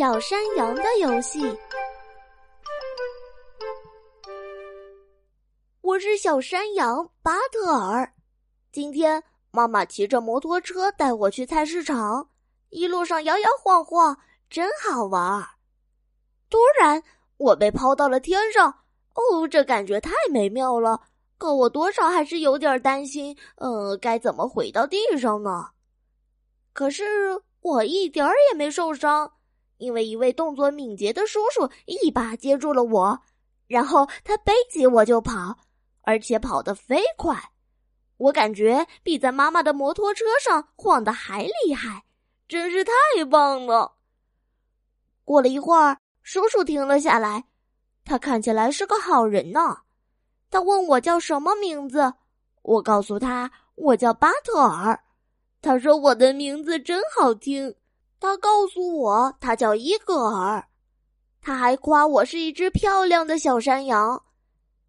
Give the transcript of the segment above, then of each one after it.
小山羊的游戏。我是小山羊巴特尔。今天妈妈骑着摩托车带我去菜市场，一路上摇摇晃晃，真好玩儿。突然，我被抛到了天上，哦，这感觉太美妙了。可我多少还是有点担心，呃，该怎么回到地上呢？可是我一点儿也没受伤，因为一位动作敏捷的叔叔一把接住了我，然后他背起我就跑，而且跑得飞快，我感觉比在妈妈的摩托车上晃的还厉害，真是太棒了。过了一会儿，叔叔停了下来，他看起来是个好人呢。他问我叫什么名字，我告诉他我叫巴特尔。他说我的名字真好听。他告诉我他叫伊戈尔。他还夸我是一只漂亮的小山羊。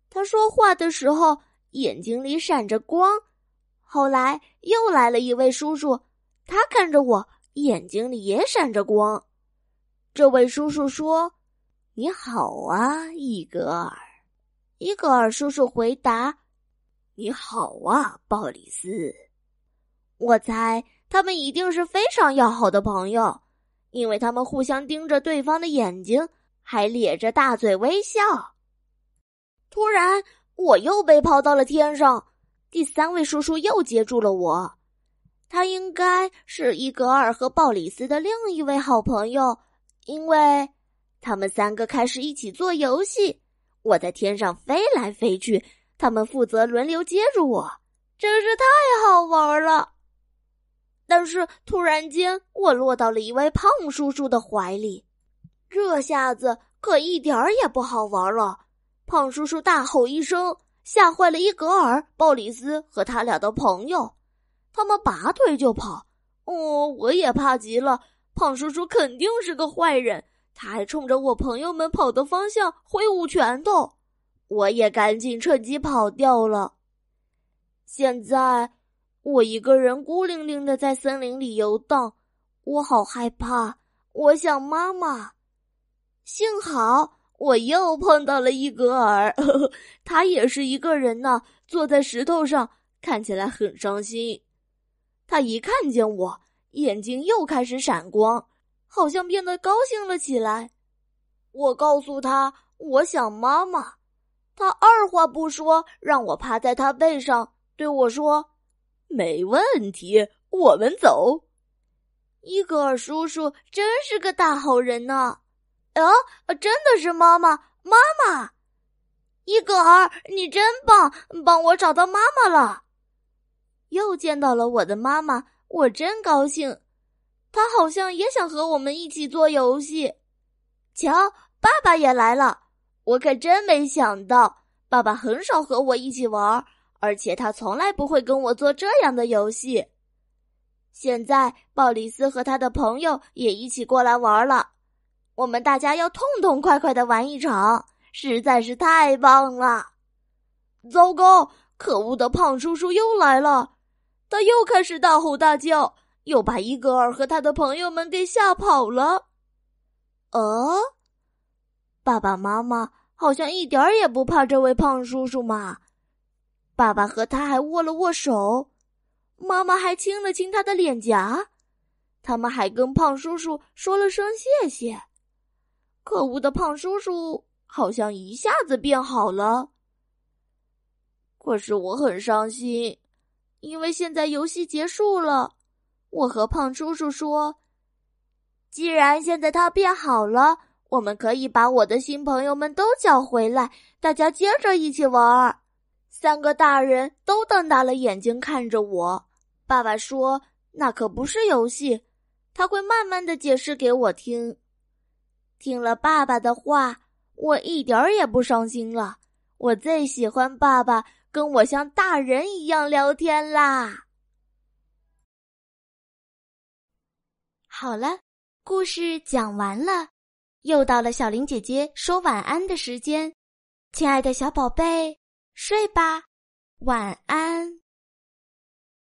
他说话的时候眼睛里闪着光。后来又来了一位叔叔，他看着我眼睛里也闪着光。这位叔叔说：“你好啊，伊戈尔。”伊戈尔叔叔回答：“你好啊，鲍里斯。”我猜他们一定是非常要好的朋友，因为他们互相盯着对方的眼睛，还咧着大嘴微笑。突然，我又被抛到了天上，第三位叔叔又接住了我。他应该是伊格尔和鲍里斯的另一位好朋友，因为他们三个开始一起做游戏。我在天上飞来飞去，他们负责轮流接住我，真是太好玩了。但是突然间，我落到了一位胖叔叔的怀里，这下子可一点儿也不好玩了。胖叔叔大吼一声，吓坏了伊格尔、鲍里斯和他俩的朋友，他们拔腿就跑。哦，我也怕极了，胖叔叔肯定是个坏人。他还冲着我朋友们跑的方向挥舞拳头，我也赶紧趁机跑掉了。现在我一个人孤零零的在森林里游荡，我好害怕，我想妈妈。幸好我又碰到了伊格尔，他也是一个人呢，坐在石头上，看起来很伤心。他一看见我，眼睛又开始闪光。好像变得高兴了起来。我告诉他我想妈妈，他二话不说，让我趴在他背上，对我说：“没问题，我们走。”伊格尔叔叔真是个大好人呢。啊，真的是妈妈，妈妈！伊格尔，你真棒，帮我找到妈妈了。又见到了我的妈妈，我真高兴。他好像也想和我们一起做游戏。瞧，爸爸也来了。我可真没想到，爸爸很少和我一起玩，而且他从来不会跟我做这样的游戏。现在，鲍里斯和他的朋友也一起过来玩了。我们大家要痛痛快快的玩一场，实在是太棒了。糟糕，可恶的胖叔叔又来了，他又开始大吼大叫。又把伊格尔和他的朋友们给吓跑了。呃，爸爸妈妈好像一点儿也不怕这位胖叔叔嘛。爸爸和他还握了握手，妈妈还亲了亲他的脸颊。他们还跟胖叔叔说了声谢谢。可恶的胖叔叔好像一下子变好了。可是我很伤心，因为现在游戏结束了。我和胖叔叔说：“既然现在他变好了，我们可以把我的新朋友们都叫回来，大家接着一起玩。”三个大人都瞪大了眼睛看着我。爸爸说：“那可不是游戏，他会慢慢的解释给我听。”听了爸爸的话，我一点儿也不伤心了。我最喜欢爸爸跟我像大人一样聊天啦。好了，故事讲完了，又到了小林姐姐说晚安的时间，亲爱的小宝贝，睡吧，晚安。